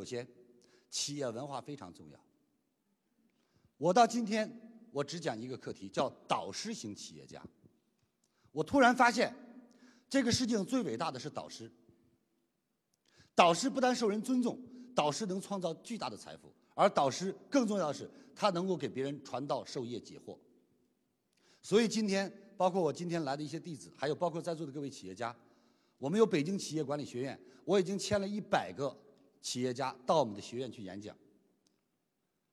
首先，企业文化非常重要。我到今天，我只讲一个课题，叫导师型企业家。我突然发现，这个世界上最伟大的是导师。导师不但受人尊重，导师能创造巨大的财富，而导师更重要的是，他能够给别人传道授业解惑。所以今天，包括我今天来的一些弟子，还有包括在座的各位企业家，我们有北京企业管理学院，我已经签了一百个企业家到我们的学院去演讲。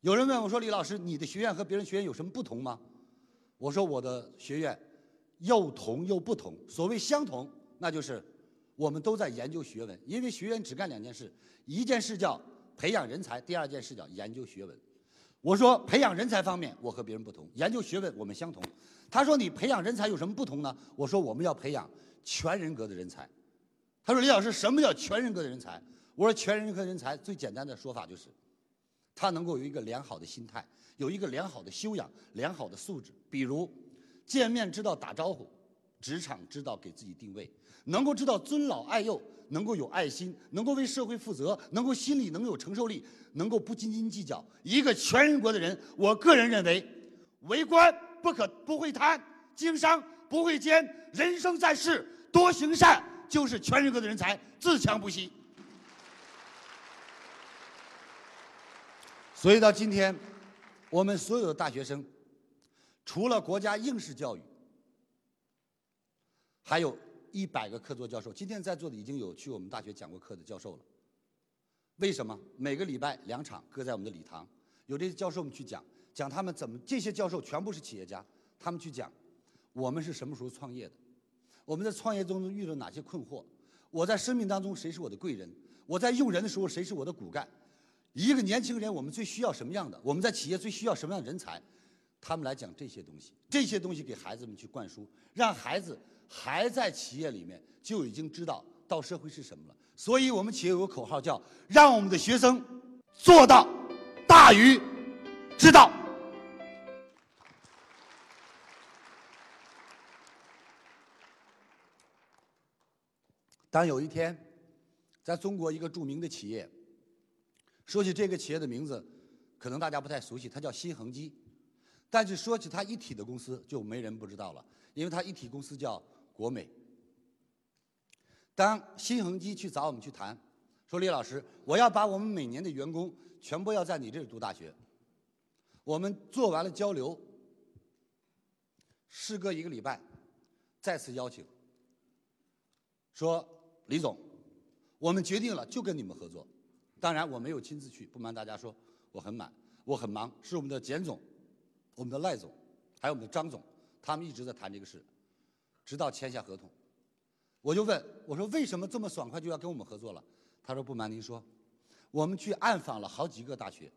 有人问我说：“李老师，你的学院和别人学院有什么不同吗？”我说：“我的学院又同又不同。所谓相同，那就是我们都在研究学问，因为学院只干两件事：一件事叫培养人才，第二件事叫研究学问。”我说：“培养人才方面，我和别人不同；研究学问，我们相同。”他说：“你培养人才有什么不同呢？”我说：“我们要培养全人格的人才。”他说：“李老师，什么叫全人格的人才？”我说：“全人格人才最简单的说法就是。”他能够有一个良好的心态，有一个良好的修养、良好的素质。比如，见面知道打招呼，职场知道给自己定位，能够知道尊老爱幼，能够有爱心，能够为社会负责，能够心里能有承受力，能够不斤斤计较。一个全人格的人，我个人认为，为官不可不会贪，经商不会奸，人生在世多行善，就是全人格的人才，自强不息。所以到今天，我们所有的大学生，除了国家应试教育，还有一百个客座教授。今天在座的已经有去我们大学讲过课的教授了。为什么？每个礼拜两场，搁在我们的礼堂，有这些教授们去讲，讲他们怎么。这些教授全部是企业家，他们去讲，我们是什么时候创业的？我们在创业中遇到哪些困惑？我在生命当中谁是我的贵人？我在用人的时候谁是我的骨干？一个年轻人，我们最需要什么样的？我们在企业最需要什么样的人才？他们来讲这些东西，这些东西给孩子们去灌输，让孩子还在企业里面就已经知道到社会是什么了。所以我们企业有个口号叫“让我们的学生做到大于知道”。当有一天，在中国一个著名的企业。说起这个企业的名字，可能大家不太熟悉，它叫新恒基。但是说起它一体的公司，就没人不知道了，因为它一体公司叫国美。当新恒基去找我们去谈，说李老师，我要把我们每年的员工全部要在你这里读大学。我们做完了交流，事隔一个礼拜，再次邀请，说李总，我们决定了，就跟你们合作。当然我没有亲自去，不瞒大家说，我很满，我很忙。是我们的简总、我们的赖总，还有我们的张总，他们一直在谈这个事，直到签下合同。我就问我说：“为什么这么爽快就要跟我们合作了？”他说：“不瞒您说，我们去暗访了好几个大学，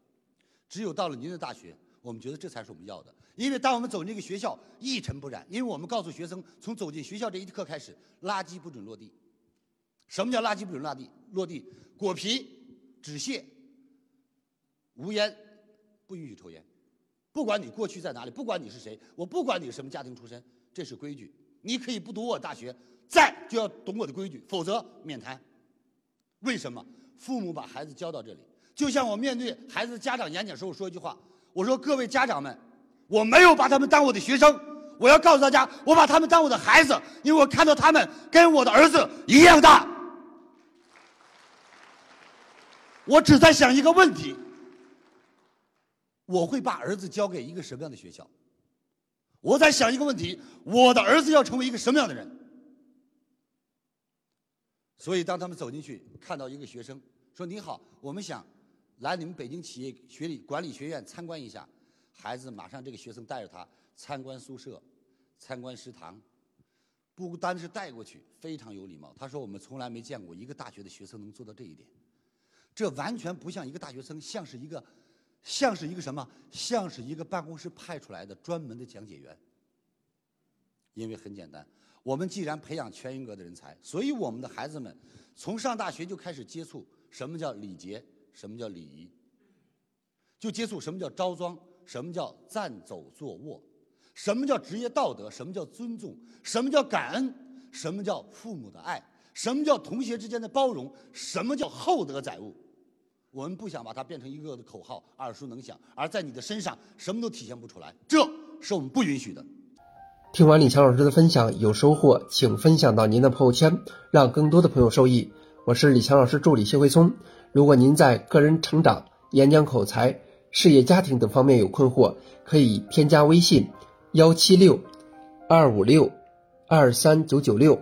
只有到了您的大学，我们觉得这才是我们要的。因为当我们走进这个学校，一尘不染。因为我们告诉学生，从走进学校这一刻开始，垃圾不准落地。什么叫垃圾不准落地？落地果皮。”纸屑、无烟，不允许抽烟。不管你过去在哪里，不管你是谁，我不管你什么家庭出身，这是规矩。你可以不读我大学，在就要懂我的规矩，否则免谈。为什么？父母把孩子教到这里，就像我面对孩子家长演讲时候说一句话：我说各位家长们，我没有把他们当我的学生，我要告诉大家，我把他们当我的孩子，因为我看到他们跟我的儿子一样大。我只在想一个问题：我会把儿子交给一个什么样的学校？我在想一个问题：我的儿子要成为一个什么样的人？所以，当他们走进去，看到一个学生说：“你好，我们想来你们北京企业学理管理学院参观一下。”孩子马上，这个学生带着他参观宿舍、参观食堂，不单是带过去，非常有礼貌。他说：“我们从来没见过一个大学的学生能做到这一点。”这完全不像一个大学生，像是一个，像是一个什么？像是一个办公室派出来的专门的讲解员。因为很简单，我们既然培养全人格的人才，所以我们的孩子们从上大学就开始接触什么叫礼节，什么叫礼仪，就接触什么叫招装，什么叫站走坐卧，什么叫职业道德，什么叫尊重，什么叫感恩，什么叫父母的爱。什么叫同学之间的包容？什么叫厚德载物？我们不想把它变成一个个的口号，耳熟能详，而在你的身上什么都体现不出来，这是我们不允许的。听完李强老师的分享，有收获，请分享到您的朋友圈，让更多的朋友受益。我是李强老师助理谢慧聪。如果您在个人成长、演讲口才、事业家庭等方面有困惑，可以添加微信幺七六二五六二三九九六，